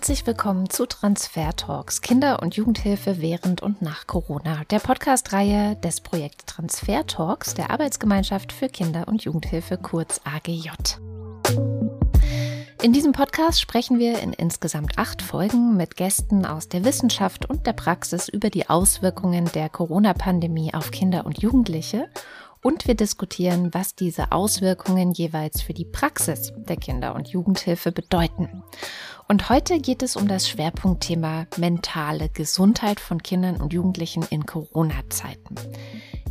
Herzlich willkommen zu Transfer Talks, Kinder- und Jugendhilfe während und nach Corona, der Podcast-Reihe des Projekts Transfer Talks der Arbeitsgemeinschaft für Kinder- und Jugendhilfe, kurz AGJ. In diesem Podcast sprechen wir in insgesamt acht Folgen mit Gästen aus der Wissenschaft und der Praxis über die Auswirkungen der Corona-Pandemie auf Kinder und Jugendliche und wir diskutieren, was diese Auswirkungen jeweils für die Praxis der Kinder- und Jugendhilfe bedeuten. Und heute geht es um das Schwerpunktthema mentale Gesundheit von Kindern und Jugendlichen in Corona-Zeiten.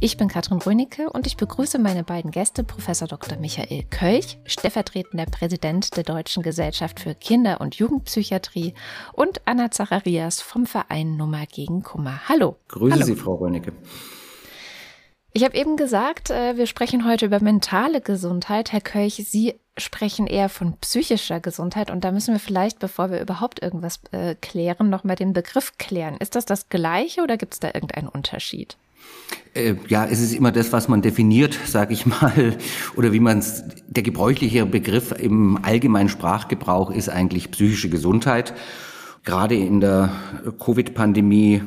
Ich bin Katrin Rönicke und ich begrüße meine beiden Gäste, Professor Dr. Michael Kölch, stellvertretender Präsident der Deutschen Gesellschaft für Kinder- und Jugendpsychiatrie und Anna Zacharias vom Verein Nummer gegen Kummer. Hallo. Grüße Hallo. Sie, Frau Rönicke. Ich habe eben gesagt, äh, wir sprechen heute über mentale Gesundheit. Herr Kölch, Sie sprechen eher von psychischer Gesundheit und da müssen wir vielleicht, bevor wir überhaupt irgendwas äh, klären, nochmal den Begriff klären. Ist das das gleiche oder gibt es da irgendeinen Unterschied? Äh, ja, es ist immer das, was man definiert, sage ich mal, oder wie man es, der gebräuchliche Begriff im allgemeinen Sprachgebrauch ist eigentlich psychische Gesundheit. Gerade in der Covid-Pandemie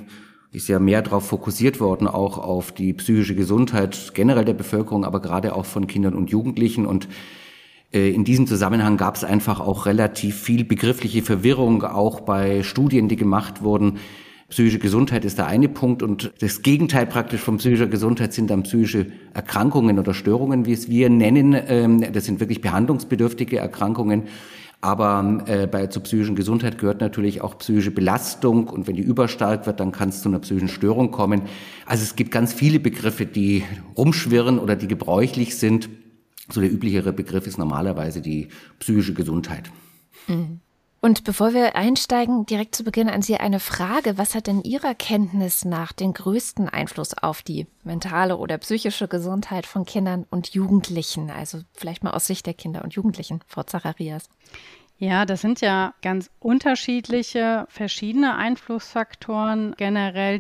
ist ja mehr darauf fokussiert worden, auch auf die psychische Gesundheit generell der Bevölkerung, aber gerade auch von Kindern und Jugendlichen. Und äh, in diesem Zusammenhang gab es einfach auch relativ viel begriffliche Verwirrung, auch bei Studien, die gemacht wurden. Psychische Gesundheit ist der eine Punkt und das Gegenteil praktisch von psychischer Gesundheit sind dann psychische Erkrankungen oder Störungen, wie es wir nennen. Ähm, das sind wirklich behandlungsbedürftige Erkrankungen. Aber äh, bei zur psychischen Gesundheit gehört natürlich auch psychische Belastung und wenn die überstark wird, dann kann es zu einer psychischen Störung kommen. Also es gibt ganz viele Begriffe, die rumschwirren oder die gebräuchlich sind. So der üblichere Begriff ist normalerweise die psychische Gesundheit. Mhm. Und bevor wir einsteigen, direkt zu Beginn an Sie eine Frage. Was hat denn Ihrer Kenntnis nach den größten Einfluss auf die mentale oder psychische Gesundheit von Kindern und Jugendlichen? Also vielleicht mal aus Sicht der Kinder und Jugendlichen, Frau Zacharias. Ja, das sind ja ganz unterschiedliche, verschiedene Einflussfaktoren generell.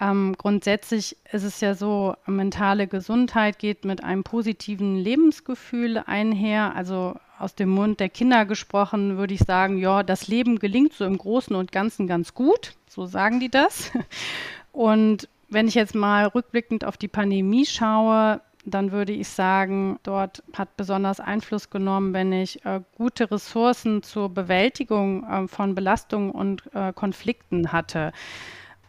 Ähm, grundsätzlich ist es ja so, mentale Gesundheit geht mit einem positiven Lebensgefühl einher. Also aus dem Mund der Kinder gesprochen, würde ich sagen, ja, das Leben gelingt so im Großen und Ganzen ganz gut. So sagen die das. Und wenn ich jetzt mal rückblickend auf die Pandemie schaue, dann würde ich sagen, dort hat besonders Einfluss genommen, wenn ich äh, gute Ressourcen zur Bewältigung äh, von Belastungen und äh, Konflikten hatte.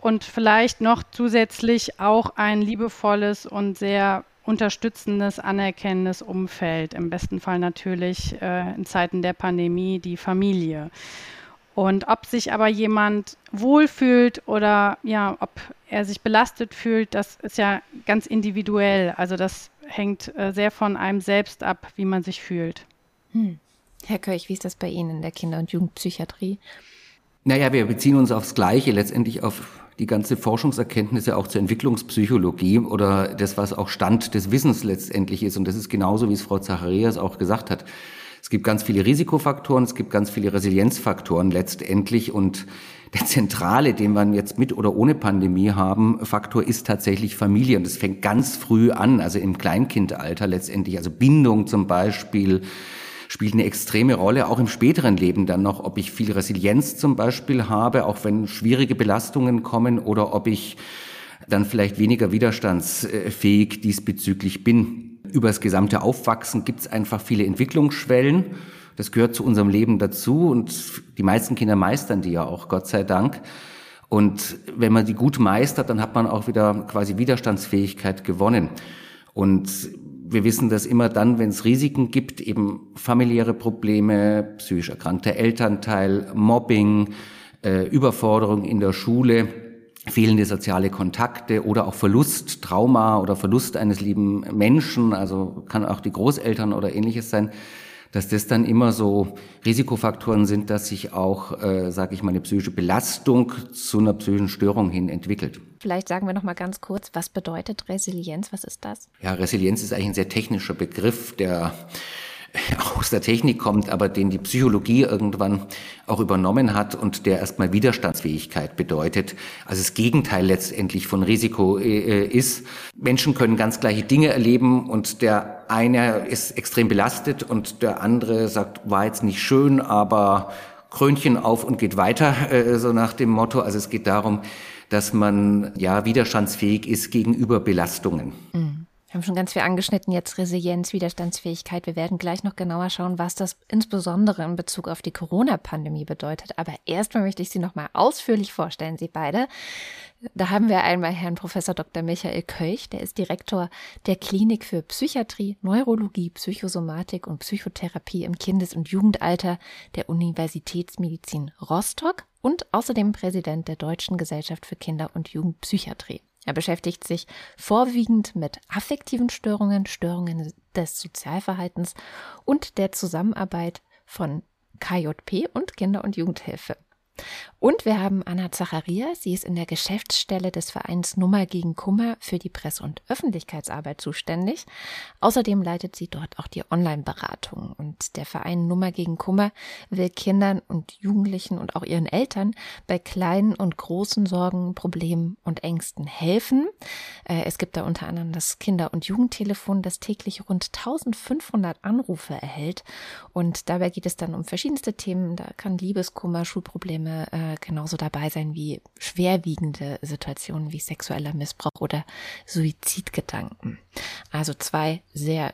Und vielleicht noch zusätzlich auch ein liebevolles und sehr unterstützendes, anerkennendes Umfeld. Im besten Fall natürlich äh, in Zeiten der Pandemie die Familie. Und ob sich aber jemand wohlfühlt oder ja, ob er sich belastet fühlt, das ist ja ganz individuell. Also das hängt äh, sehr von einem selbst ab, wie man sich fühlt. Hm. Herr Kirch, wie ist das bei Ihnen in der Kinder- und Jugendpsychiatrie? Naja, wir beziehen uns aufs Gleiche, letztendlich auf die ganze Forschungserkenntnisse auch zur Entwicklungspsychologie oder das, was auch Stand des Wissens letztendlich ist. Und das ist genauso, wie es Frau Zacharias auch gesagt hat. Es gibt ganz viele Risikofaktoren, es gibt ganz viele Resilienzfaktoren letztendlich und der zentrale, den wir jetzt mit oder ohne Pandemie haben, Faktor ist tatsächlich Familie und das fängt ganz früh an, also im Kleinkindalter letztendlich, also Bindung zum Beispiel, spielt eine extreme Rolle, auch im späteren Leben dann noch, ob ich viel Resilienz zum Beispiel habe, auch wenn schwierige Belastungen kommen oder ob ich dann vielleicht weniger widerstandsfähig diesbezüglich bin. Über das gesamte Aufwachsen gibt es einfach viele Entwicklungsschwellen. Das gehört zu unserem Leben dazu und die meisten Kinder meistern die ja auch, Gott sei Dank. Und wenn man die gut meistert, dann hat man auch wieder quasi Widerstandsfähigkeit gewonnen. Und wir wissen dass immer dann, wenn es Risiken gibt, eben familiäre Probleme, psychisch erkrankter Elternteil, Mobbing, äh, Überforderung in der Schule, fehlende soziale Kontakte oder auch Verlust, Trauma oder Verlust eines lieben Menschen, also kann auch die Großeltern oder ähnliches sein, dass das dann immer so Risikofaktoren sind, dass sich auch, äh, sage ich mal, eine psychische Belastung zu einer psychischen Störung hin entwickelt. Vielleicht sagen wir noch mal ganz kurz, was bedeutet Resilienz? Was ist das? Ja, Resilienz ist eigentlich ein sehr technischer Begriff, der aus der Technik kommt, aber den die Psychologie irgendwann auch übernommen hat und der erstmal Widerstandsfähigkeit bedeutet. Also das Gegenteil letztendlich von Risiko äh, ist. Menschen können ganz gleiche Dinge erleben und der eine ist extrem belastet und der andere sagt, war jetzt nicht schön, aber Krönchen auf und geht weiter, äh, so nach dem Motto. Also es geht darum, dass man ja widerstandsfähig ist gegenüber Belastungen. Mhm. Wir haben schon ganz viel angeschnitten, jetzt Resilienz, Widerstandsfähigkeit. Wir werden gleich noch genauer schauen, was das insbesondere in Bezug auf die Corona-Pandemie bedeutet. Aber erstmal möchte ich Sie noch mal ausführlich vorstellen, Sie beide. Da haben wir einmal Herrn Professor Dr. Michael Kölch, der ist Direktor der Klinik für Psychiatrie, Neurologie, Psychosomatik und Psychotherapie im Kindes- und Jugendalter der Universitätsmedizin Rostock und außerdem Präsident der Deutschen Gesellschaft für Kinder- und Jugendpsychiatrie. Er beschäftigt sich vorwiegend mit affektiven Störungen, Störungen des Sozialverhaltens und der Zusammenarbeit von KJP und Kinder- und Jugendhilfe. Und wir haben Anna Zacharias, sie ist in der Geschäftsstelle des Vereins Nummer gegen Kummer für die Presse- und Öffentlichkeitsarbeit zuständig. Außerdem leitet sie dort auch die Online-Beratung. Und der Verein Nummer gegen Kummer will Kindern und Jugendlichen und auch ihren Eltern bei kleinen und großen Sorgen, Problemen und Ängsten helfen. Äh, es gibt da unter anderem das Kinder- und Jugendtelefon, das täglich rund 1500 Anrufe erhält. Und dabei geht es dann um verschiedenste Themen. Da kann Liebeskummer, Schulprobleme, Probleme äh, genauso dabei sein wie schwerwiegende Situationen wie sexueller Missbrauch oder Suizidgedanken. Also zwei sehr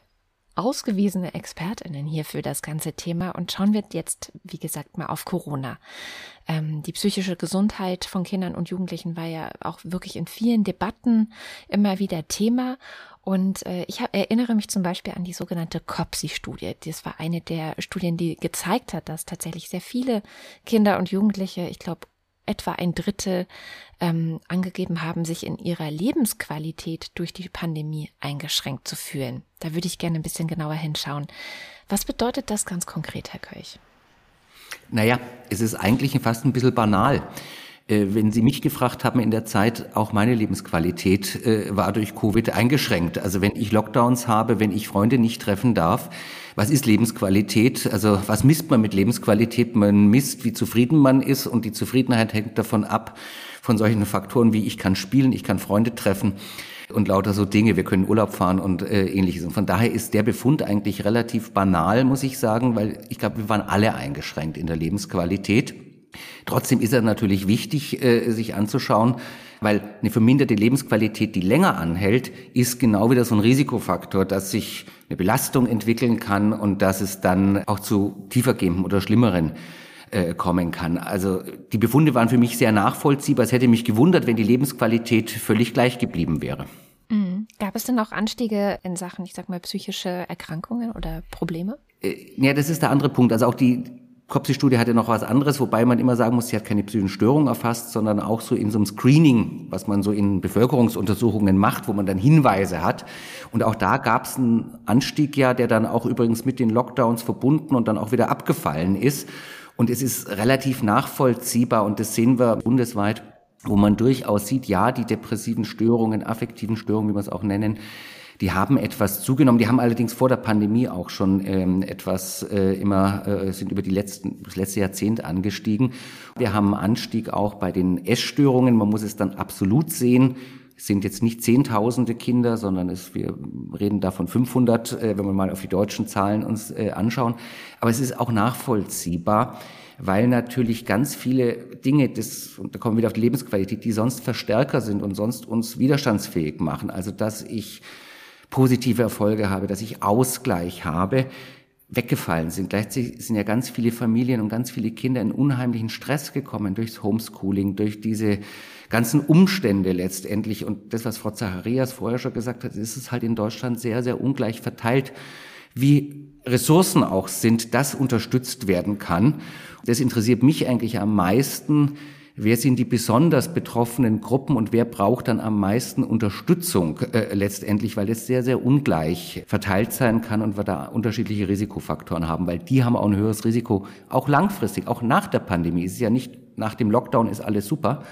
ausgewiesene Expertinnen hier für das ganze Thema und schauen wir jetzt, wie gesagt, mal auf Corona. Ähm, die psychische Gesundheit von Kindern und Jugendlichen war ja auch wirklich in vielen Debatten immer wieder Thema. Und äh, ich hab, erinnere mich zum Beispiel an die sogenannte COPSI-Studie. Das war eine der Studien, die gezeigt hat, dass tatsächlich sehr viele Kinder und Jugendliche, ich glaube etwa ein Drittel ähm, angegeben haben, sich in ihrer Lebensqualität durch die Pandemie eingeschränkt zu fühlen. Da würde ich gerne ein bisschen genauer hinschauen. Was bedeutet das ganz konkret, Herr Köch? Naja, es ist eigentlich fast ein bisschen banal. Äh, wenn Sie mich gefragt haben in der Zeit, auch meine Lebensqualität äh, war durch Covid eingeschränkt. Also wenn ich Lockdowns habe, wenn ich Freunde nicht treffen darf, was ist Lebensqualität? Also was misst man mit Lebensqualität? Man misst, wie zufrieden man ist und die Zufriedenheit hängt davon ab, von solchen Faktoren wie ich kann spielen, ich kann Freunde treffen und lauter so Dinge. Wir können Urlaub fahren und äh, ähnliches. Und von daher ist der Befund eigentlich relativ banal, muss ich sagen, weil ich glaube, wir waren alle eingeschränkt in der Lebensqualität. Trotzdem ist er natürlich wichtig, äh, sich anzuschauen, weil eine verminderte Lebensqualität, die länger anhält, ist genau wieder so ein Risikofaktor, dass sich eine Belastung entwickeln kann und dass es dann auch zu tiefergehenden oder schlimmeren äh, kommen kann. Also die Befunde waren für mich sehr nachvollziehbar. Es hätte mich gewundert, wenn die Lebensqualität völlig gleich geblieben wäre. Mhm. Gab es denn auch Anstiege in Sachen, ich sag mal, psychische Erkrankungen oder Probleme? Äh, ja, das ist der andere Punkt. Also auch die COPSI-Studie hatte noch was anderes, wobei man immer sagen muss, sie hat keine psychischen Störungen erfasst, sondern auch so in so einem Screening, was man so in Bevölkerungsuntersuchungen macht, wo man dann Hinweise hat. Und auch da gab es einen Anstieg ja, der dann auch übrigens mit den Lockdowns verbunden und dann auch wieder abgefallen ist. Und es ist relativ nachvollziehbar und das sehen wir bundesweit, wo man durchaus sieht, ja, die depressiven Störungen, affektiven Störungen, wie wir es auch nennen, die haben etwas zugenommen. Die haben allerdings vor der Pandemie auch schon ähm, etwas äh, immer, äh, sind über die letzten, das letzte Jahrzehnt angestiegen. Wir haben einen Anstieg auch bei den Essstörungen. Man muss es dann absolut sehen. Es sind jetzt nicht Zehntausende Kinder, sondern es, wir reden da von 500, äh, wenn wir mal auf die deutschen Zahlen uns äh, anschauen. Aber es ist auch nachvollziehbar, weil natürlich ganz viele Dinge, das, und da kommen wir wieder auf die Lebensqualität, die sonst Verstärker sind und sonst uns widerstandsfähig machen. Also, dass ich positive Erfolge habe, dass ich Ausgleich habe, weggefallen sind. Gleichzeitig sind ja ganz viele Familien und ganz viele Kinder in unheimlichen Stress gekommen durchs Homeschooling, durch diese ganzen Umstände letztendlich. Und das, was Frau Zacharias vorher schon gesagt hat, ist es halt in Deutschland sehr, sehr ungleich verteilt, wie Ressourcen auch sind, das unterstützt werden kann. Das interessiert mich eigentlich am meisten, wer sind die besonders betroffenen Gruppen und wer braucht dann am meisten Unterstützung äh, letztendlich, weil es sehr, sehr ungleich verteilt sein kann und wir da unterschiedliche Risikofaktoren haben, weil die haben auch ein höheres Risiko, auch langfristig, auch nach der Pandemie. Es ist ja nicht, nach dem Lockdown ist alles super,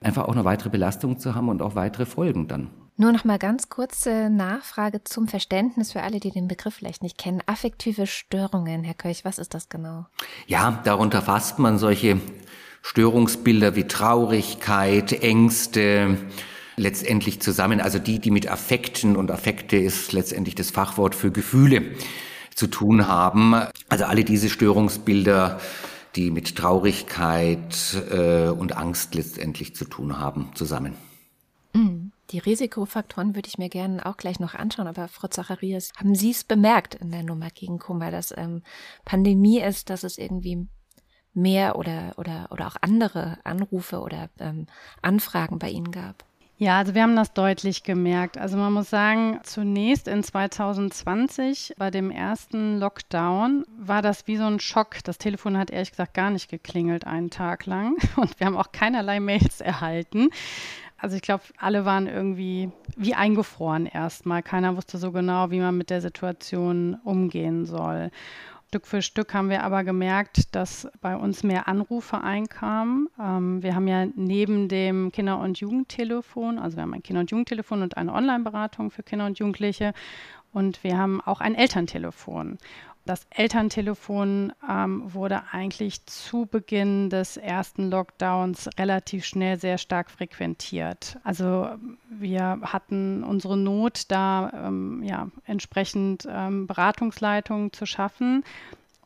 einfach auch eine weitere Belastung zu haben und auch weitere Folgen dann. Nur noch mal ganz kurze Nachfrage zum Verständnis für alle, die den Begriff vielleicht nicht kennen. Affektive Störungen, Herr Köch, was ist das genau? Ja, darunter fasst man solche Störungsbilder wie Traurigkeit, Ängste, letztendlich zusammen, also die, die mit Affekten und Affekte ist letztendlich das Fachwort für Gefühle zu tun haben. Also alle diese Störungsbilder die mit Traurigkeit äh, und Angst letztendlich zu tun haben, zusammen. Mhm. Die Risikofaktoren würde ich mir gerne auch gleich noch anschauen, aber Frau Zacharias, haben Sie es bemerkt in der Nummer gegen Kummer, dass ähm, Pandemie ist, dass es irgendwie mehr oder, oder, oder auch andere Anrufe oder ähm, Anfragen bei Ihnen gab? Ja, also wir haben das deutlich gemerkt. Also man muss sagen, zunächst in 2020 bei dem ersten Lockdown war das wie so ein Schock. Das Telefon hat ehrlich gesagt gar nicht geklingelt einen Tag lang und wir haben auch keinerlei Mails erhalten. Also ich glaube, alle waren irgendwie wie eingefroren erstmal. Keiner wusste so genau, wie man mit der Situation umgehen soll. Stück für Stück haben wir aber gemerkt, dass bei uns mehr Anrufe einkamen. Ähm, wir haben ja neben dem Kinder- und Jugendtelefon, also wir haben ein Kinder- und Jugendtelefon und eine Online-Beratung für Kinder und Jugendliche und wir haben auch ein Elterntelefon. Das Elterntelefon ähm, wurde eigentlich zu Beginn des ersten Lockdowns relativ schnell sehr stark frequentiert. Also wir hatten unsere Not, da ähm, ja, entsprechend ähm, Beratungsleitungen zu schaffen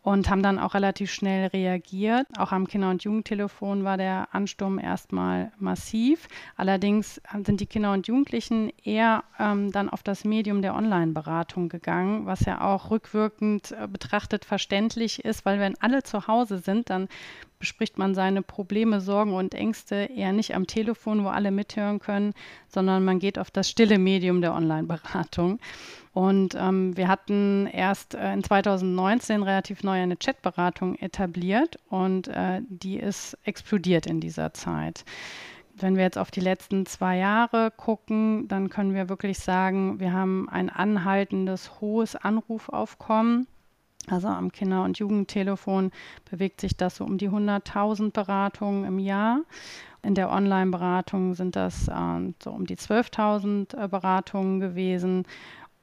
und haben dann auch relativ schnell reagiert. Auch am Kinder- und Jugendtelefon war der Ansturm erstmal massiv. Allerdings sind die Kinder und Jugendlichen eher ähm, dann auf das Medium der Online-Beratung gegangen, was ja auch rückwirkend äh, betrachtet verständlich ist, weil wenn alle zu Hause sind, dann bespricht man seine Probleme, Sorgen und Ängste eher nicht am Telefon, wo alle mithören können, sondern man geht auf das stille Medium der Online-Beratung. Und ähm, wir hatten erst äh, in 2019 relativ neu eine Chatberatung etabliert und äh, die ist explodiert in dieser Zeit. Wenn wir jetzt auf die letzten zwei Jahre gucken, dann können wir wirklich sagen, wir haben ein anhaltendes hohes Anrufaufkommen. Also am Kinder- und Jugendtelefon bewegt sich das so um die 100.000 Beratungen im Jahr. In der Online-Beratung sind das äh, so um die 12.000 äh, Beratungen gewesen.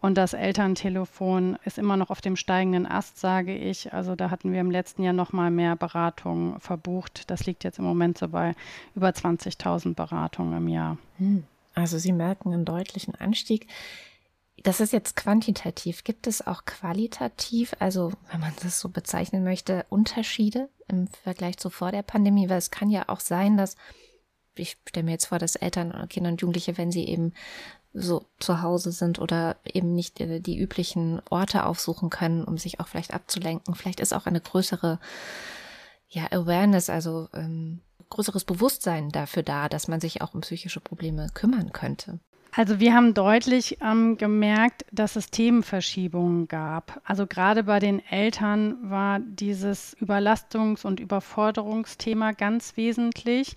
Und das Elterntelefon ist immer noch auf dem steigenden Ast, sage ich. Also da hatten wir im letzten Jahr noch mal mehr Beratungen verbucht. Das liegt jetzt im Moment so bei über 20.000 Beratungen im Jahr. Hm. Also Sie merken einen deutlichen Anstieg. Das ist jetzt quantitativ. Gibt es auch qualitativ, also wenn man das so bezeichnen möchte, Unterschiede im Vergleich zu vor der Pandemie? Weil es kann ja auch sein, dass ich stelle mir jetzt vor, dass Eltern, Kinder und Jugendliche, wenn sie eben so zu Hause sind oder eben nicht äh, die üblichen Orte aufsuchen können, um sich auch vielleicht abzulenken. Vielleicht ist auch eine größere ja, Awareness, also ähm, größeres Bewusstsein dafür da, dass man sich auch um psychische Probleme kümmern könnte. Also wir haben deutlich ähm, gemerkt, dass es Themenverschiebungen gab. Also gerade bei den Eltern war dieses Überlastungs- und Überforderungsthema ganz wesentlich.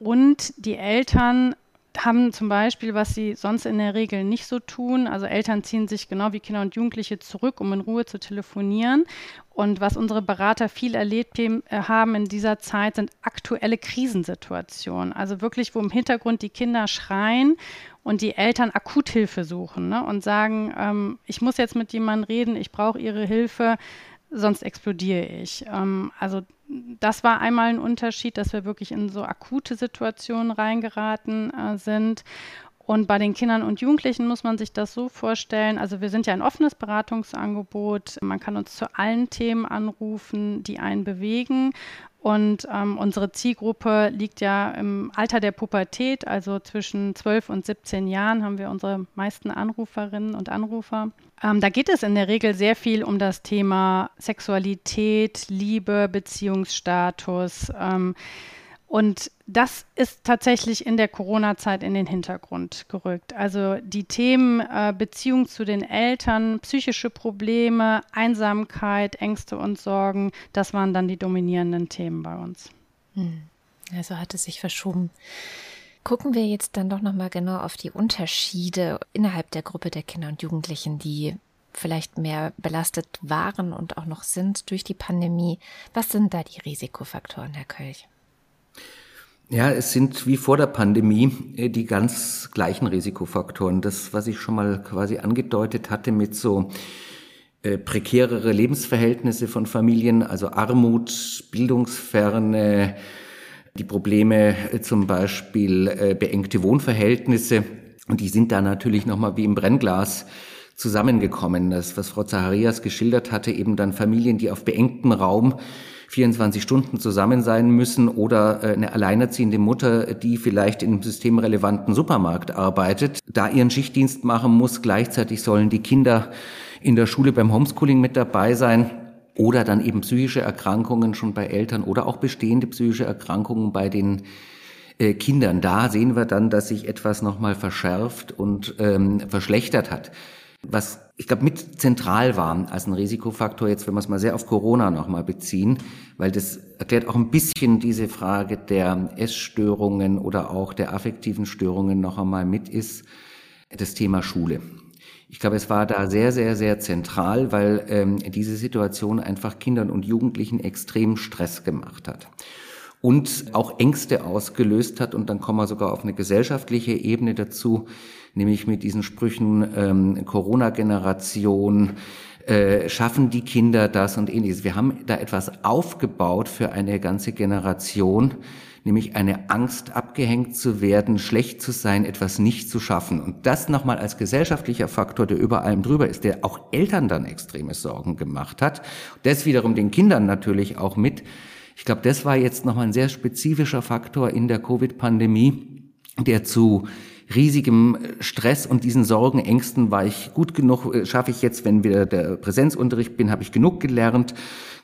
Und die Eltern haben zum Beispiel, was sie sonst in der Regel nicht so tun, also Eltern ziehen sich genau wie Kinder und Jugendliche zurück, um in Ruhe zu telefonieren. Und was unsere Berater viel erlebt äh, haben in dieser Zeit, sind aktuelle Krisensituationen. Also wirklich, wo im Hintergrund die Kinder schreien und die Eltern Akuthilfe suchen ne, und sagen, ähm, ich muss jetzt mit jemandem reden, ich brauche ihre Hilfe, sonst explodiere ich. Ähm, also das war einmal ein Unterschied, dass wir wirklich in so akute Situationen reingeraten äh, sind. Und bei den Kindern und Jugendlichen muss man sich das so vorstellen. Also wir sind ja ein offenes Beratungsangebot. Man kann uns zu allen Themen anrufen, die einen bewegen. Und ähm, unsere Zielgruppe liegt ja im Alter der Pubertät, also zwischen 12 und 17 Jahren haben wir unsere meisten Anruferinnen und Anrufer. Ähm, da geht es in der Regel sehr viel um das Thema Sexualität, Liebe, Beziehungsstatus. Ähm, und das ist tatsächlich in der Corona-Zeit in den Hintergrund gerückt. Also die Themen äh, Beziehung zu den Eltern, psychische Probleme, Einsamkeit, Ängste und Sorgen, das waren dann die dominierenden Themen bei uns. Hm. Also hat es sich verschoben. Gucken wir jetzt dann doch nochmal genau auf die Unterschiede innerhalb der Gruppe der Kinder und Jugendlichen, die vielleicht mehr belastet waren und auch noch sind durch die Pandemie. Was sind da die Risikofaktoren, Herr Kölch? Ja, es sind wie vor der Pandemie äh, die ganz gleichen Risikofaktoren. Das, was ich schon mal quasi angedeutet hatte mit so äh, prekärere Lebensverhältnisse von Familien, also Armut, Bildungsferne, die Probleme äh, zum Beispiel äh, beengte Wohnverhältnisse. Und die sind da natürlich nochmal wie im Brennglas zusammengekommen. Das, was Frau Zacharias geschildert hatte, eben dann Familien, die auf beengtem Raum 24 Stunden zusammen sein müssen oder äh, eine alleinerziehende Mutter, die vielleicht in einem systemrelevanten Supermarkt arbeitet, da ihren Schichtdienst machen muss. Gleichzeitig sollen die Kinder in der Schule beim Homeschooling mit dabei sein oder dann eben psychische Erkrankungen schon bei Eltern oder auch bestehende psychische Erkrankungen bei den äh, Kindern. Da sehen wir dann, dass sich etwas nochmal verschärft und ähm, verschlechtert hat. Was ich glaube mit zentral war als ein Risikofaktor, jetzt wenn wir es mal sehr auf Corona nochmal beziehen, weil das erklärt auch ein bisschen diese Frage der Essstörungen oder auch der affektiven Störungen noch einmal mit ist, das Thema Schule. Ich glaube, es war da sehr, sehr, sehr zentral, weil ähm, diese Situation einfach Kindern und Jugendlichen extrem Stress gemacht hat und auch Ängste ausgelöst hat. Und dann kommen wir sogar auf eine gesellschaftliche Ebene dazu, nämlich mit diesen Sprüchen ähm, Corona-Generation, äh, schaffen die Kinder das und ähnliches. Wir haben da etwas aufgebaut für eine ganze Generation, nämlich eine Angst, abgehängt zu werden, schlecht zu sein, etwas nicht zu schaffen. Und das nochmal als gesellschaftlicher Faktor, der über allem drüber ist, der auch Eltern dann extreme Sorgen gemacht hat. Das wiederum den Kindern natürlich auch mit. Ich glaube, das war jetzt nochmal ein sehr spezifischer Faktor in der Covid-Pandemie, der zu riesigem Stress und diesen Sorgen, Ängsten war ich gut genug, äh, schaffe ich jetzt, wenn wieder der Präsenzunterricht bin, habe ich genug gelernt,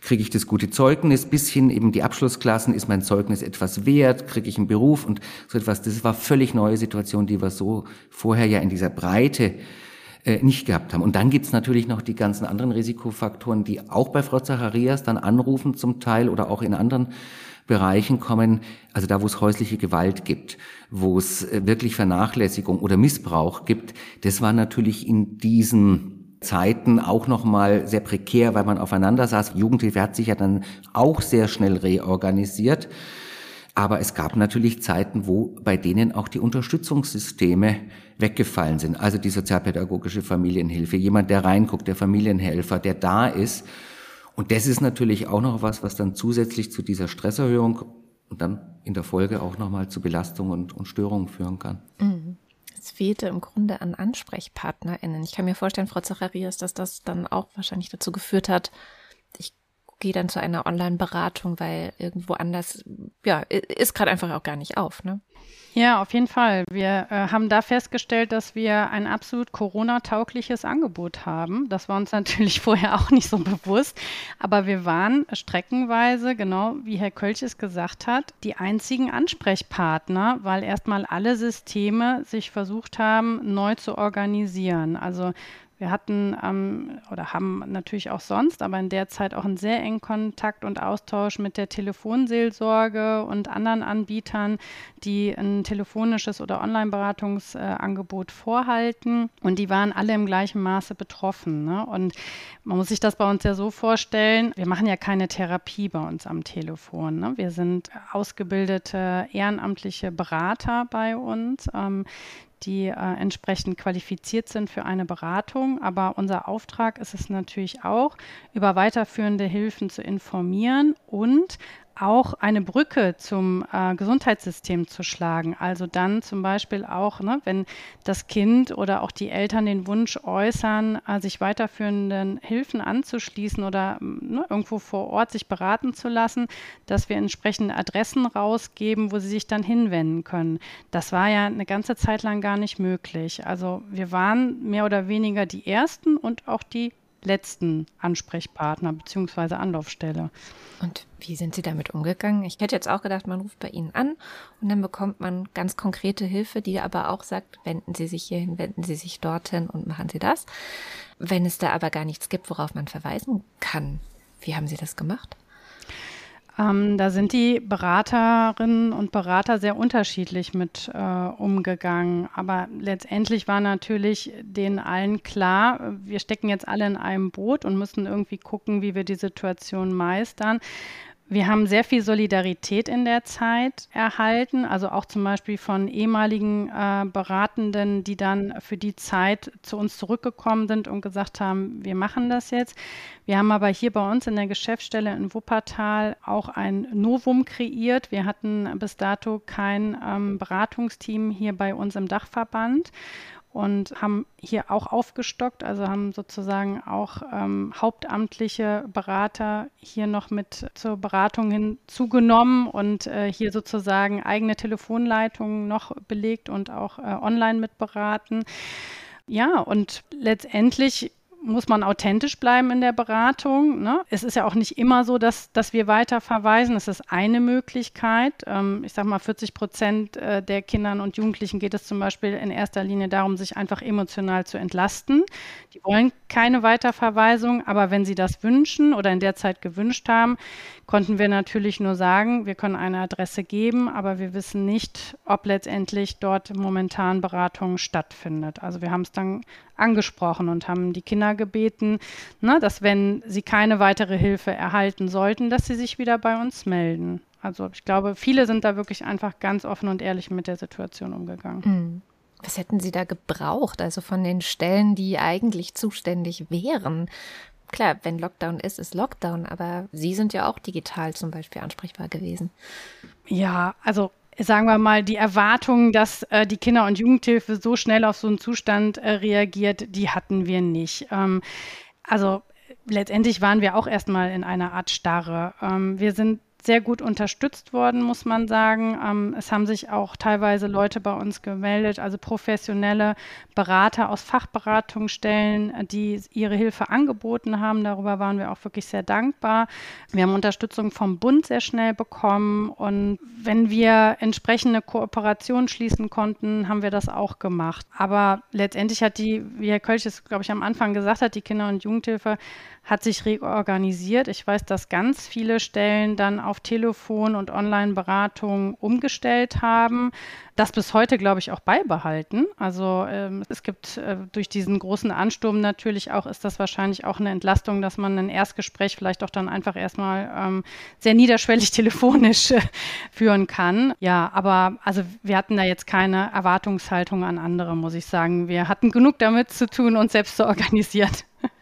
kriege ich das gute Zeugnis, bis hin eben die Abschlussklassen, ist mein Zeugnis etwas wert, kriege ich einen Beruf und so etwas. Das war völlig neue Situation, die wir so vorher ja in dieser Breite äh, nicht gehabt haben. Und dann gibt's natürlich noch die ganzen anderen Risikofaktoren, die auch bei Frau Zacharias dann anrufen zum Teil oder auch in anderen Bereichen kommen, also da, wo es häusliche Gewalt gibt, wo es äh, wirklich Vernachlässigung oder Missbrauch gibt, das war natürlich in diesen Zeiten auch nochmal sehr prekär, weil man aufeinander saß. Jugendhilfe hat sich ja dann auch sehr schnell reorganisiert. Aber es gab natürlich Zeiten, wo bei denen auch die Unterstützungssysteme weggefallen sind. Also die sozialpädagogische Familienhilfe, jemand, der reinguckt, der Familienhelfer, der da ist. Und das ist natürlich auch noch was, was dann zusätzlich zu dieser Stresserhöhung und dann in der Folge auch nochmal zu Belastungen und, und Störungen führen kann. Mhm. Es fehlte im Grunde an AnsprechpartnerInnen. Ich kann mir vorstellen, Frau Zacharias, dass das dann auch wahrscheinlich dazu geführt hat, gehe dann zu einer Online-Beratung, weil irgendwo anders, ja, ist gerade einfach auch gar nicht auf, ne? Ja, auf jeden Fall. Wir äh, haben da festgestellt, dass wir ein absolut Corona-taugliches Angebot haben. Das war uns natürlich vorher auch nicht so bewusst. Aber wir waren streckenweise, genau wie Herr Kölch es gesagt hat, die einzigen Ansprechpartner, weil erstmal alle Systeme sich versucht haben, neu zu organisieren. Also wir hatten ähm, oder haben natürlich auch sonst, aber in der Zeit auch einen sehr engen Kontakt und Austausch mit der Telefonseelsorge und anderen Anbietern, die ein telefonisches oder Online-Beratungsangebot äh, vorhalten. Und die waren alle im gleichen Maße betroffen. Ne? Und man muss sich das bei uns ja so vorstellen, wir machen ja keine Therapie bei uns am Telefon. Ne? Wir sind ausgebildete ehrenamtliche Berater bei uns, ähm, die äh, entsprechend qualifiziert sind für eine Beratung. Aber unser Auftrag ist es natürlich auch, über weiterführende Hilfen zu informieren und auch eine Brücke zum äh, Gesundheitssystem zu schlagen. Also dann zum Beispiel auch, ne, wenn das Kind oder auch die Eltern den Wunsch äußern, äh, sich weiterführenden Hilfen anzuschließen oder ne, irgendwo vor Ort sich beraten zu lassen, dass wir entsprechende Adressen rausgeben, wo sie sich dann hinwenden können. Das war ja eine ganze Zeit lang gar nicht möglich. Also wir waren mehr oder weniger die Ersten und auch die letzten Ansprechpartner bzw. Anlaufstelle. Und wie sind Sie damit umgegangen? Ich hätte jetzt auch gedacht, man ruft bei Ihnen an und dann bekommt man ganz konkrete Hilfe, die aber auch sagt, wenden Sie sich hierhin, wenden Sie sich dorthin und machen Sie das. Wenn es da aber gar nichts gibt, worauf man verweisen kann, wie haben Sie das gemacht? Ähm, da sind die Beraterinnen und Berater sehr unterschiedlich mit äh, umgegangen. Aber letztendlich war natürlich den allen klar, wir stecken jetzt alle in einem Boot und müssen irgendwie gucken, wie wir die Situation meistern. Wir haben sehr viel Solidarität in der Zeit erhalten, also auch zum Beispiel von ehemaligen äh, Beratenden, die dann für die Zeit zu uns zurückgekommen sind und gesagt haben, wir machen das jetzt. Wir haben aber hier bei uns in der Geschäftsstelle in Wuppertal auch ein Novum kreiert. Wir hatten bis dato kein ähm, Beratungsteam hier bei uns im Dachverband. Und haben hier auch aufgestockt, also haben sozusagen auch ähm, hauptamtliche Berater hier noch mit zur Beratung hinzugenommen und äh, hier sozusagen eigene Telefonleitungen noch belegt und auch äh, online mitberaten. Ja, und letztendlich muss man authentisch bleiben in der Beratung. Ne? Es ist ja auch nicht immer so, dass, dass wir weiter verweisen. Das ist eine Möglichkeit. Ähm, ich sage mal, 40 Prozent äh, der Kindern und Jugendlichen geht es zum Beispiel in erster Linie darum, sich einfach emotional zu entlasten. Die wollen keine Weiterverweisung, aber wenn sie das wünschen oder in der Zeit gewünscht haben, konnten wir natürlich nur sagen, wir können eine Adresse geben, aber wir wissen nicht, ob letztendlich dort momentan Beratung stattfindet. Also wir haben es dann angesprochen und haben die Kinder gebeten, ne, dass wenn sie keine weitere Hilfe erhalten sollten, dass sie sich wieder bei uns melden. Also ich glaube, viele sind da wirklich einfach ganz offen und ehrlich mit der Situation umgegangen. Mhm. Was hätten Sie da gebraucht, also von den Stellen, die eigentlich zuständig wären? klar, wenn Lockdown ist, ist Lockdown, aber Sie sind ja auch digital zum Beispiel ansprechbar gewesen. Ja, also sagen wir mal, die Erwartung, dass äh, die Kinder- und Jugendhilfe so schnell auf so einen Zustand äh, reagiert, die hatten wir nicht. Ähm, also letztendlich waren wir auch erstmal in einer Art Starre. Ähm, wir sind sehr gut unterstützt worden, muss man sagen. Ähm, es haben sich auch teilweise Leute bei uns gemeldet, also professionelle Berater aus Fachberatungsstellen, die ihre Hilfe angeboten haben. Darüber waren wir auch wirklich sehr dankbar. Wir haben Unterstützung vom Bund sehr schnell bekommen und wenn wir entsprechende Kooperationen schließen konnten, haben wir das auch gemacht. Aber letztendlich hat die, wie Herr Kölch es, glaube ich, am Anfang gesagt hat, die Kinder- und Jugendhilfe hat sich reorganisiert. Ich weiß, dass ganz viele Stellen dann auf Telefon- und Online-Beratung umgestellt haben. Das bis heute, glaube ich, auch beibehalten. Also ähm, es gibt äh, durch diesen großen Ansturm natürlich auch, ist das wahrscheinlich auch eine Entlastung, dass man ein Erstgespräch vielleicht auch dann einfach erstmal ähm, sehr niederschwellig telefonisch äh, führen kann. Ja, aber also wir hatten da jetzt keine Erwartungshaltung an andere, muss ich sagen. Wir hatten genug damit zu tun, uns selbst zu organisieren.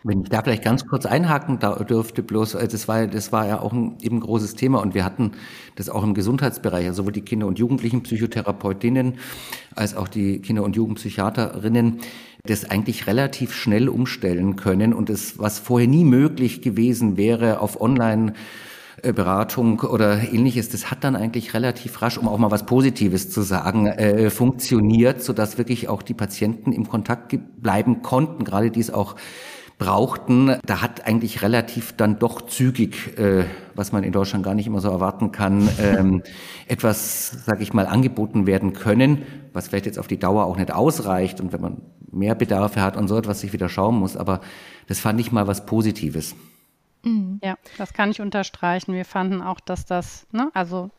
Wenn ich da vielleicht ganz kurz einhaken dürfte, bloß, äh, das war, das war ja auch ein eben großes Thema und wir hatten das auch im Gesundheitsbereich, also sowohl die Kinder- und Jugendlichen Psychotherapeutinnen als auch die Kinder- und Jugendpsychiaterinnen das eigentlich relativ schnell umstellen können und das, was vorher nie möglich gewesen wäre, auf Online Beratung oder ähnliches, das hat dann eigentlich relativ rasch, um auch mal was Positives zu sagen, äh, funktioniert, sodass wirklich auch die Patienten im Kontakt bleiben konnten, gerade die es auch brauchten. Da hat eigentlich relativ dann doch zügig, äh, was man in Deutschland gar nicht immer so erwarten kann, ähm, etwas, sage ich mal, angeboten werden können, was vielleicht jetzt auf die Dauer auch nicht ausreicht und wenn man mehr Bedarfe hat und so etwas sich wieder schauen muss. Aber das fand ich mal was Positives. Mhm. Ja, das kann ich unterstreichen. Wir fanden auch, dass das, ne, also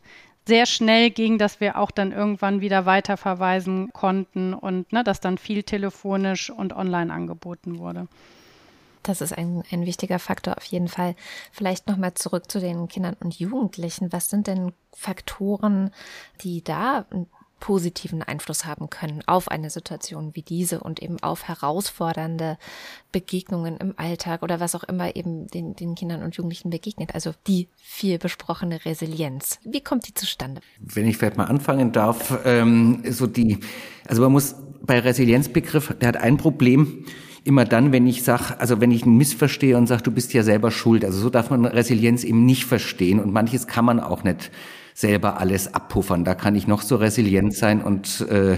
sehr schnell ging, dass wir auch dann irgendwann wieder weiterverweisen konnten und ne, dass dann viel telefonisch und online angeboten wurde. Das ist ein, ein wichtiger Faktor auf jeden Fall. Vielleicht nochmal zurück zu den Kindern und Jugendlichen. Was sind denn Faktoren, die da einen positiven Einfluss haben können auf eine Situation wie diese und eben auf herausfordernde Begegnungen im Alltag oder was auch immer eben den, den Kindern und Jugendlichen begegnet. Also die viel besprochene Resilienz. Wie kommt die zustande? Wenn ich vielleicht mal anfangen darf, ähm, so die, also man muss bei Resilienzbegriff, der hat ein Problem, immer dann, wenn ich sage, also wenn ich ein Missverstehe und sage, du bist ja selber schuld. Also so darf man Resilienz eben nicht verstehen und manches kann man auch nicht selber alles abpuffern. Da kann ich noch so resilient sein und äh,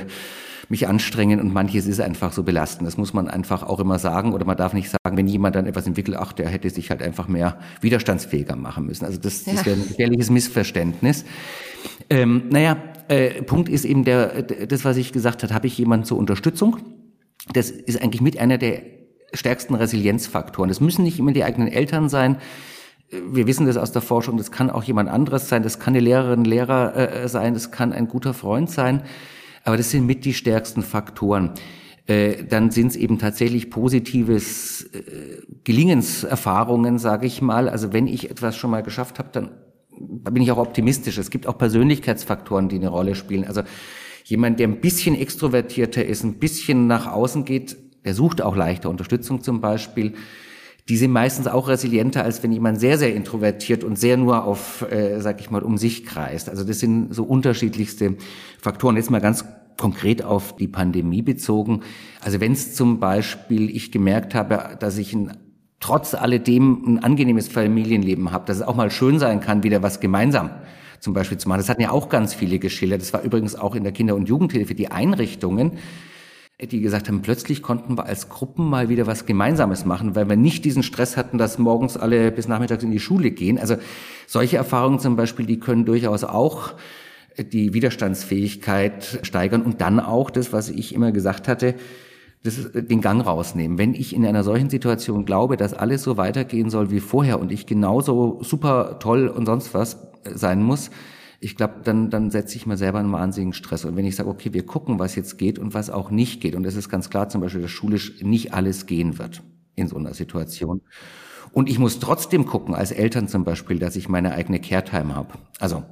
mich anstrengen und manches ist einfach so belastend. Das muss man einfach auch immer sagen oder man darf nicht sagen, wenn jemand dann etwas entwickelt, ach, der hätte sich halt einfach mehr widerstandsfähiger machen müssen. Also das, ja. das wäre ein gefährliches Missverständnis. Ähm, naja, äh, Punkt ist eben der, das, was ich gesagt habe, habe ich jemanden zur Unterstützung? Das ist eigentlich mit einer der stärksten Resilienzfaktoren. Das müssen nicht immer die eigenen Eltern sein. Wir wissen das aus der Forschung, das kann auch jemand anderes sein, das kann eine Lehrerin, Lehrer äh, sein, das kann ein guter Freund sein, aber das sind mit die stärksten Faktoren. Äh, dann sind es eben tatsächlich positives äh, Gelingenserfahrungen, sage ich mal. Also wenn ich etwas schon mal geschafft habe, dann bin ich auch optimistisch. Es gibt auch Persönlichkeitsfaktoren, die eine Rolle spielen. Also Jemand, der ein bisschen extrovertierter ist, ein bisschen nach außen geht, der sucht auch leichter Unterstützung zum Beispiel. Die sind meistens auch resilienter, als wenn jemand sehr, sehr introvertiert und sehr nur auf, äh, sag ich mal, um sich kreist. Also das sind so unterschiedlichste Faktoren. Jetzt mal ganz konkret auf die Pandemie bezogen. Also wenn es zum Beispiel ich gemerkt habe, dass ich ein, trotz alledem ein angenehmes Familienleben habe, dass es auch mal schön sein kann, wieder was gemeinsam zum Beispiel zu machen. Das hatten ja auch ganz viele geschildert. Das war übrigens auch in der Kinder- und Jugendhilfe die Einrichtungen, die gesagt haben, plötzlich konnten wir als Gruppen mal wieder was Gemeinsames machen, weil wir nicht diesen Stress hatten, dass morgens alle bis nachmittags in die Schule gehen. Also solche Erfahrungen zum Beispiel, die können durchaus auch die Widerstandsfähigkeit steigern und dann auch das, was ich immer gesagt hatte, das, den Gang rausnehmen. Wenn ich in einer solchen Situation glaube, dass alles so weitergehen soll wie vorher und ich genauso super toll und sonst was sein muss, ich glaube, dann, dann setze ich mir selber einen wahnsinnigen Stress. Und wenn ich sage, okay, wir gucken, was jetzt geht und was auch nicht geht, und es ist ganz klar zum Beispiel, dass schulisch nicht alles gehen wird in so einer Situation. Und ich muss trotzdem gucken, als Eltern zum Beispiel, dass ich meine eigene Care-Time habe. Also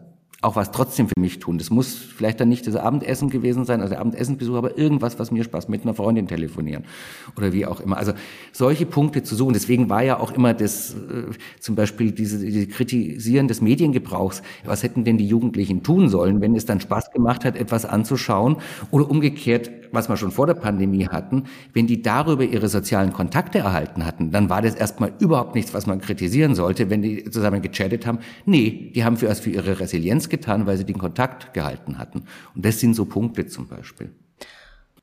auch was trotzdem für mich tun. Das muss vielleicht dann nicht das Abendessen gewesen sein, also der Abendessenbesuch, aber irgendwas, was mir Spaß, mit einer Freundin telefonieren oder wie auch immer. Also solche Punkte zu suchen. Deswegen war ja auch immer das, äh, zum Beispiel diese, diese Kritisieren des Mediengebrauchs. Was hätten denn die Jugendlichen tun sollen, wenn es dann Spaß gemacht hat, etwas anzuschauen oder umgekehrt, was wir schon vor der Pandemie hatten, wenn die darüber ihre sozialen Kontakte erhalten hatten, dann war das erstmal überhaupt nichts, was man kritisieren sollte, wenn die zusammen gechattet haben. Nee, die haben für, für ihre Resilienz getan, weil sie den Kontakt gehalten hatten. Und das sind so Punkte zum Beispiel.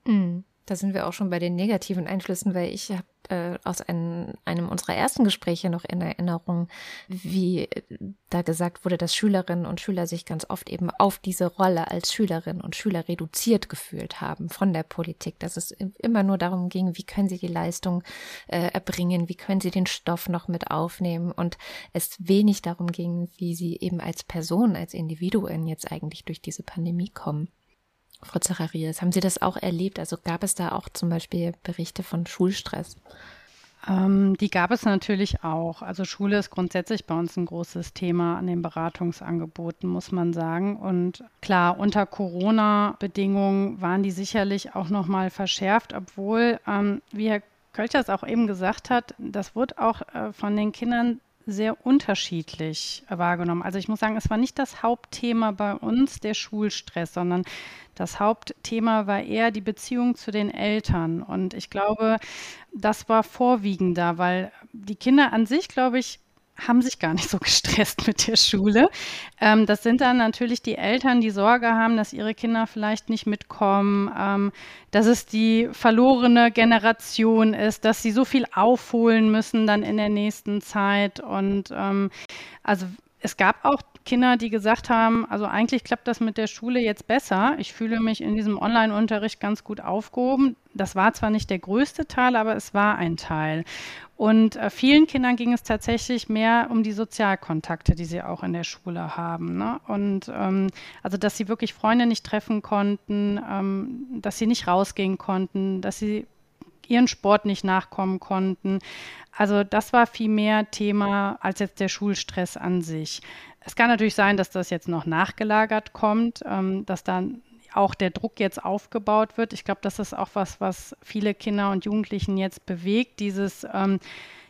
Mhm. Da sind wir auch schon bei den negativen Einflüssen, weil ich habe äh, aus einem, einem unserer ersten Gespräche noch in Erinnerung, wie da gesagt wurde, dass Schülerinnen und Schüler sich ganz oft eben auf diese Rolle als Schülerinnen und Schüler reduziert gefühlt haben von der Politik, dass es immer nur darum ging, wie können sie die Leistung äh, erbringen, wie können sie den Stoff noch mit aufnehmen und es wenig darum ging, wie sie eben als Person, als Individuen jetzt eigentlich durch diese Pandemie kommen. Frau Zacharias, haben Sie das auch erlebt? Also gab es da auch zum Beispiel Berichte von Schulstress? Ähm, die gab es natürlich auch. Also Schule ist grundsätzlich bei uns ein großes Thema an den Beratungsangeboten, muss man sagen. Und klar, unter Corona-Bedingungen waren die sicherlich auch noch mal verschärft, obwohl, ähm, wie Herr Kölcher es auch eben gesagt hat, das wird auch äh, von den Kindern sehr unterschiedlich wahrgenommen. Also ich muss sagen, es war nicht das Hauptthema bei uns der Schulstress, sondern das Hauptthema war eher die Beziehung zu den Eltern. Und ich glaube, das war vorwiegender, weil die Kinder an sich, glaube ich, haben sich gar nicht so gestresst mit der Schule. Ähm, das sind dann natürlich die Eltern, die Sorge haben, dass ihre Kinder vielleicht nicht mitkommen, ähm, dass es die verlorene Generation ist, dass sie so viel aufholen müssen dann in der nächsten Zeit. Und ähm, also es gab auch Kinder, die gesagt haben, also eigentlich klappt das mit der Schule jetzt besser. Ich fühle mich in diesem Online-Unterricht ganz gut aufgehoben. Das war zwar nicht der größte Teil, aber es war ein Teil. Und äh, vielen Kindern ging es tatsächlich mehr um die Sozialkontakte, die sie auch in der Schule haben. Ne? Und ähm, also, dass sie wirklich Freunde nicht treffen konnten, ähm, dass sie nicht rausgehen konnten, dass sie ihren Sport nicht nachkommen konnten. Also das war viel mehr Thema als jetzt der Schulstress an sich. Es kann natürlich sein, dass das jetzt noch nachgelagert kommt, ähm, dass dann auch der Druck jetzt aufgebaut wird. Ich glaube, das ist auch was, was viele Kinder und Jugendlichen jetzt bewegt. Dieses, ähm,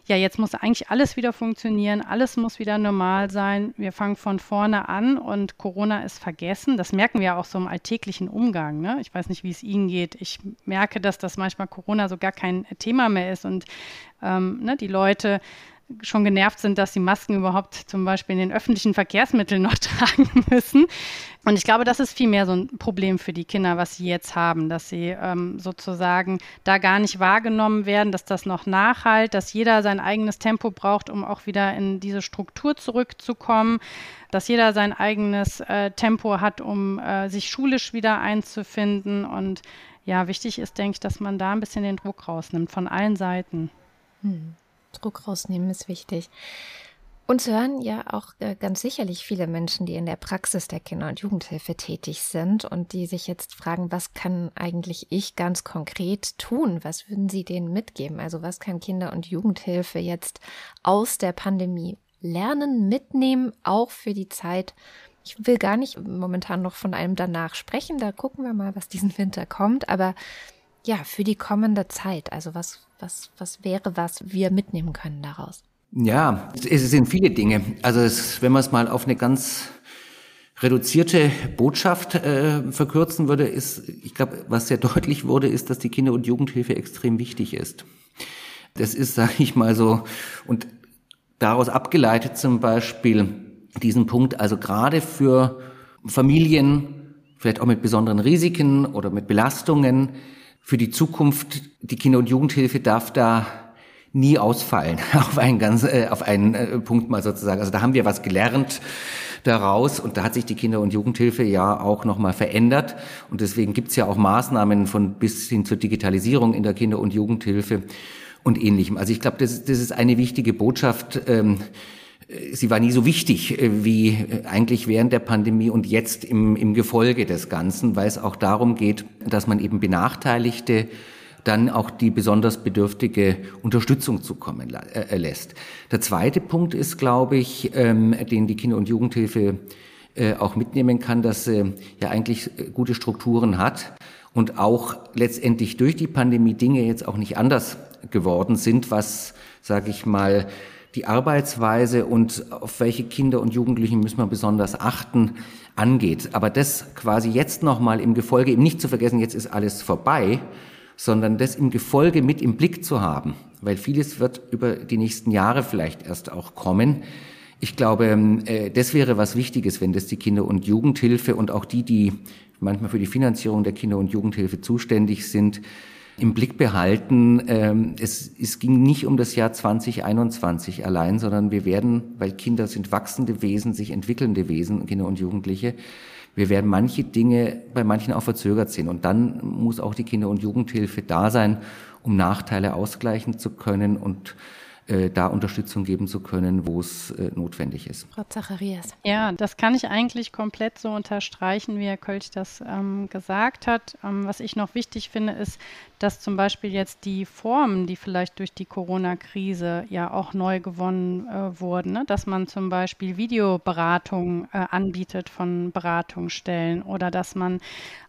ja, jetzt muss eigentlich alles wieder funktionieren, alles muss wieder normal sein. Wir fangen von vorne an und Corona ist vergessen. Das merken wir auch so im alltäglichen Umgang. Ne? Ich weiß nicht, wie es Ihnen geht. Ich merke, dass das manchmal Corona so gar kein Thema mehr ist und ähm, ne, die Leute schon genervt sind, dass sie Masken überhaupt zum Beispiel in den öffentlichen Verkehrsmitteln noch tragen müssen. Und ich glaube, das ist vielmehr so ein Problem für die Kinder, was sie jetzt haben, dass sie ähm, sozusagen da gar nicht wahrgenommen werden, dass das noch nachhalt, dass jeder sein eigenes Tempo braucht, um auch wieder in diese Struktur zurückzukommen, dass jeder sein eigenes äh, Tempo hat, um äh, sich schulisch wieder einzufinden. Und ja, wichtig ist, denke ich, dass man da ein bisschen den Druck rausnimmt von allen Seiten. Hm. Druck rausnehmen ist wichtig. Uns hören ja auch äh, ganz sicherlich viele Menschen, die in der Praxis der Kinder- und Jugendhilfe tätig sind und die sich jetzt fragen, was kann eigentlich ich ganz konkret tun? Was würden Sie denen mitgeben? Also was kann Kinder- und Jugendhilfe jetzt aus der Pandemie lernen, mitnehmen, auch für die Zeit? Ich will gar nicht momentan noch von einem danach sprechen. Da gucken wir mal, was diesen Winter kommt. Aber ja, für die kommende Zeit? Also was, was, was wäre, was wir mitnehmen können daraus? Ja, es sind viele Dinge. Also es, wenn man es mal auf eine ganz reduzierte Botschaft äh, verkürzen würde, ist, ich glaube, was sehr deutlich wurde, ist, dass die Kinder- und Jugendhilfe extrem wichtig ist. Das ist, sage ich mal so, und daraus abgeleitet zum Beispiel diesen Punkt, also gerade für Familien, vielleicht auch mit besonderen Risiken oder mit Belastungen, für die Zukunft, die Kinder- und Jugendhilfe darf da nie ausfallen auf einen ganz äh, auf einen äh, Punkt mal sozusagen. Also da haben wir was gelernt daraus und da hat sich die Kinder- und Jugendhilfe ja auch noch mal verändert und deswegen gibt's ja auch Maßnahmen von bis hin zur Digitalisierung in der Kinder- und Jugendhilfe und ähnlichem. Also ich glaube, das, das ist eine wichtige Botschaft. Ähm, sie war nie so wichtig äh, wie äh, eigentlich während der Pandemie und jetzt im, im Gefolge des Ganzen, weil es auch darum geht, dass man eben Benachteiligte dann auch die besonders bedürftige Unterstützung zukommen äh, lässt. Der zweite Punkt ist, glaube ich, ähm, den die Kinder- und Jugendhilfe äh, auch mitnehmen kann, dass sie ja eigentlich gute Strukturen hat und auch letztendlich durch die Pandemie Dinge jetzt auch nicht anders geworden sind, was, sage ich mal, die Arbeitsweise und auf welche Kinder und Jugendlichen müssen wir besonders achten, angeht. Aber das quasi jetzt nochmal im Gefolge, eben nicht zu vergessen, jetzt ist alles vorbei, sondern das im Gefolge mit im Blick zu haben, weil vieles wird über die nächsten Jahre vielleicht erst auch kommen. Ich glaube, äh, das wäre was Wichtiges, wenn das die Kinder- und Jugendhilfe und auch die, die manchmal für die Finanzierung der Kinder- und Jugendhilfe zuständig sind, im Blick behalten. Ähm, es, es ging nicht um das Jahr 2021 allein, sondern wir werden, weil Kinder sind wachsende Wesen, sich entwickelnde Wesen, Kinder und Jugendliche, wir werden manche Dinge bei manchen auch verzögert sehen. Und dann muss auch die Kinder- und Jugendhilfe da sein, um Nachteile ausgleichen zu können und äh, da Unterstützung geben zu können, wo es äh, notwendig ist. Frau Zacharias. Ja, das kann ich eigentlich komplett so unterstreichen, wie Herr Kölch das ähm, gesagt hat. Ähm, was ich noch wichtig finde, ist, dass zum Beispiel jetzt die Formen, die vielleicht durch die Corona-Krise ja auch neu gewonnen äh, wurden, ne? dass man zum Beispiel Videoberatung äh, anbietet von Beratungsstellen oder dass man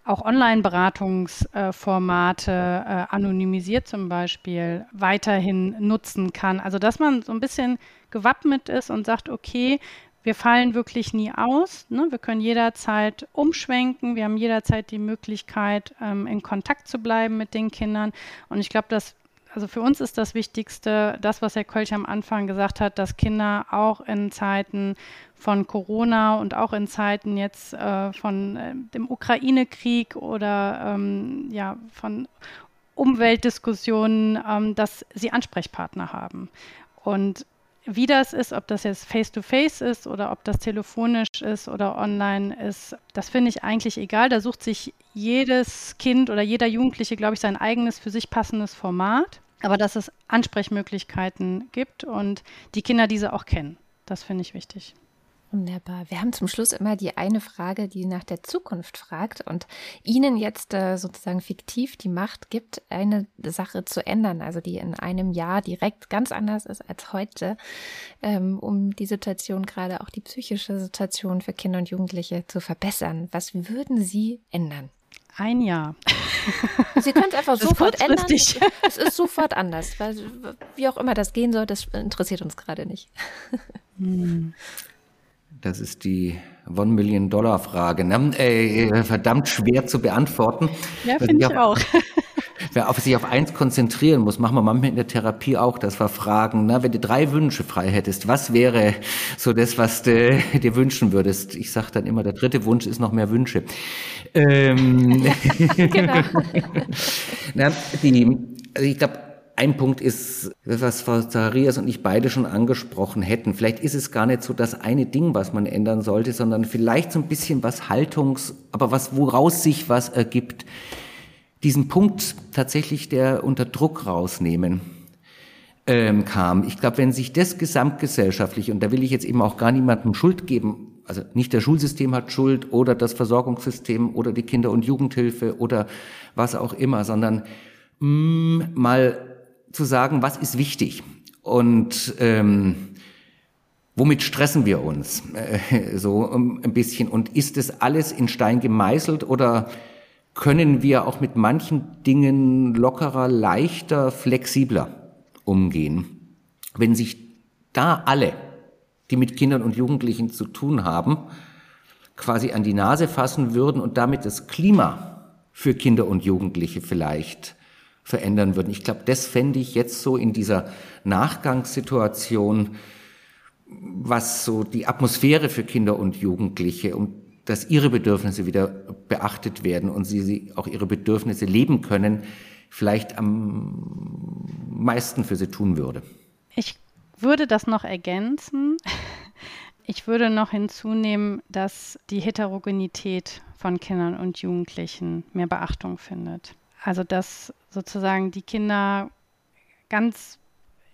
auch Online-Beratungsformate äh, anonymisiert zum Beispiel weiterhin nutzen kann. Also dass man so ein bisschen gewappnet ist und sagt, okay, wir fallen wirklich nie aus. Ne? Wir können jederzeit umschwenken. Wir haben jederzeit die Möglichkeit, ähm, in Kontakt zu bleiben mit den Kindern. Und ich glaube, dass also für uns ist das Wichtigste, das, was Herr Kölch am Anfang gesagt hat, dass Kinder auch in Zeiten von Corona und auch in Zeiten jetzt äh, von äh, dem Ukraine-Krieg oder ähm, ja, von Umweltdiskussionen, ähm, dass sie Ansprechpartner haben. Und wie das ist, ob das jetzt face-to-face -face ist oder ob das telefonisch ist oder online ist, das finde ich eigentlich egal. Da sucht sich jedes Kind oder jeder Jugendliche, glaube ich, sein eigenes für sich passendes Format. Aber dass es Ansprechmöglichkeiten gibt und die Kinder diese auch kennen. Das finde ich wichtig. Wunderbar. Wir haben zum Schluss immer die eine Frage, die nach der Zukunft fragt und Ihnen jetzt äh, sozusagen fiktiv die Macht gibt, eine Sache zu ändern, also die in einem Jahr direkt ganz anders ist als heute, ähm, um die Situation, gerade auch die psychische Situation für Kinder und Jugendliche zu verbessern. Was würden Sie ändern? Ein Jahr. Sie können es einfach sofort ändern. Es ist sofort anders. Weil, wie auch immer das gehen soll, das interessiert uns gerade nicht. Hm. Das ist die One-Million-Dollar-Frage. Ne? Äh, verdammt schwer zu beantworten. Ja, finde ich auch. Wer auf sich auf eins konzentrieren muss, machen wir manchmal in der Therapie auch, dass wir fragen, na, wenn du drei Wünsche frei hättest, was wäre so das, was du dir wünschen würdest? Ich sage dann immer, der dritte Wunsch ist noch mehr Wünsche. Ähm, genau. na, die, also ich glaube, ein Punkt ist, was Frau Zacharias und ich beide schon angesprochen hätten. Vielleicht ist es gar nicht so das eine Ding, was man ändern sollte, sondern vielleicht so ein bisschen was Haltungs, aber was, woraus sich was ergibt. Diesen Punkt tatsächlich der unter Druck rausnehmen ähm, kam. Ich glaube, wenn sich das gesamtgesellschaftlich, und da will ich jetzt eben auch gar niemandem Schuld geben, also nicht der Schulsystem hat Schuld oder das Versorgungssystem oder die Kinder- und Jugendhilfe oder was auch immer, sondern mh, mm, mal zu sagen, was ist wichtig? Und ähm, womit stressen wir uns? Äh, so ein bisschen. Und ist es alles in Stein gemeißelt oder können wir auch mit manchen Dingen lockerer, leichter, flexibler umgehen? Wenn sich da alle, die mit Kindern und Jugendlichen zu tun haben, quasi an die Nase fassen würden und damit das Klima für Kinder und Jugendliche vielleicht verändern würden. Ich glaube, das fände ich jetzt so in dieser Nachgangssituation, was so die Atmosphäre für Kinder und Jugendliche und dass ihre Bedürfnisse wieder beachtet werden und sie, sie auch ihre Bedürfnisse leben können, vielleicht am meisten für sie tun würde. Ich würde das noch ergänzen. Ich würde noch hinzunehmen, dass die Heterogenität von Kindern und Jugendlichen mehr Beachtung findet. Also dass sozusagen die Kinder ganz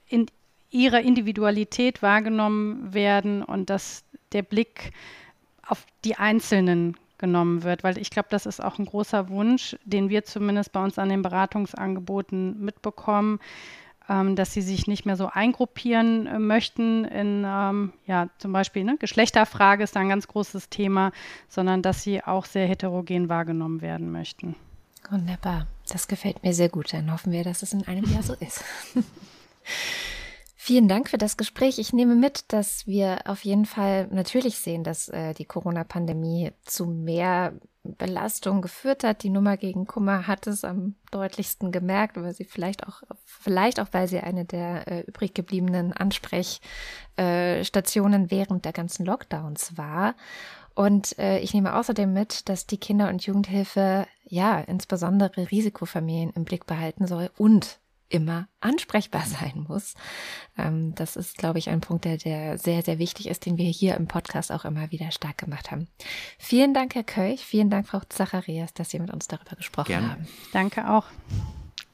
in ihrer Individualität wahrgenommen werden und dass der Blick auf die Einzelnen genommen wird, weil ich glaube, das ist auch ein großer Wunsch, den wir zumindest bei uns an den Beratungsangeboten mitbekommen, ähm, dass sie sich nicht mehr so eingruppieren äh, möchten in, ähm, ja, zum Beispiel ne, Geschlechterfrage ist da ein ganz großes Thema, sondern dass sie auch sehr heterogen wahrgenommen werden möchten. Wunderbar, das gefällt mir sehr gut. Dann hoffen wir, dass es in einem Jahr so ist. Vielen Dank für das Gespräch. Ich nehme mit, dass wir auf jeden Fall natürlich sehen, dass äh, die Corona-Pandemie zu mehr Belastung geführt hat. Die Nummer gegen Kummer hat es am deutlichsten gemerkt, weil sie vielleicht auch, vielleicht auch, weil sie eine der äh, übrig gebliebenen Ansprechstationen äh, während der ganzen Lockdowns war. Und äh, ich nehme außerdem mit, dass die Kinder- und Jugendhilfe ja insbesondere Risikofamilien im Blick behalten soll und immer ansprechbar sein muss. Ähm, das ist, glaube ich, ein Punkt, der, der sehr, sehr wichtig ist, den wir hier im Podcast auch immer wieder stark gemacht haben. Vielen Dank, Herr Kölch. Vielen Dank, Frau Zacharias, dass Sie mit uns darüber gesprochen Gerne. haben. Danke auch.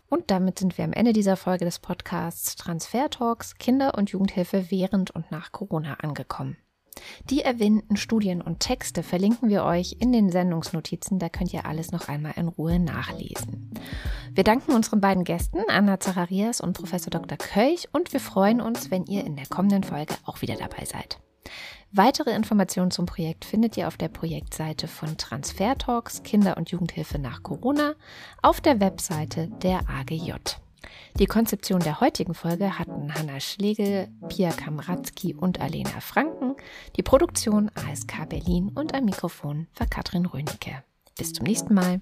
Und damit sind wir am Ende dieser Folge des Podcasts Transfer Talks Kinder- und Jugendhilfe während und nach Corona angekommen. Die erwähnten Studien und Texte verlinken wir euch in den Sendungsnotizen, da könnt ihr alles noch einmal in Ruhe nachlesen. Wir danken unseren beiden Gästen, Anna Zacharias und Professor Dr. Kölch, und wir freuen uns, wenn ihr in der kommenden Folge auch wieder dabei seid. Weitere Informationen zum Projekt findet ihr auf der Projektseite von Transfer Talks Kinder- und Jugendhilfe nach Corona auf der Webseite der AGJ. Die Konzeption der heutigen Folge hatten Hanna Schlegel, Pia Kamratzki und Alena Franken, die Produktion ASK Berlin und am Mikrofon war Katrin Rönecke. Bis zum nächsten Mal.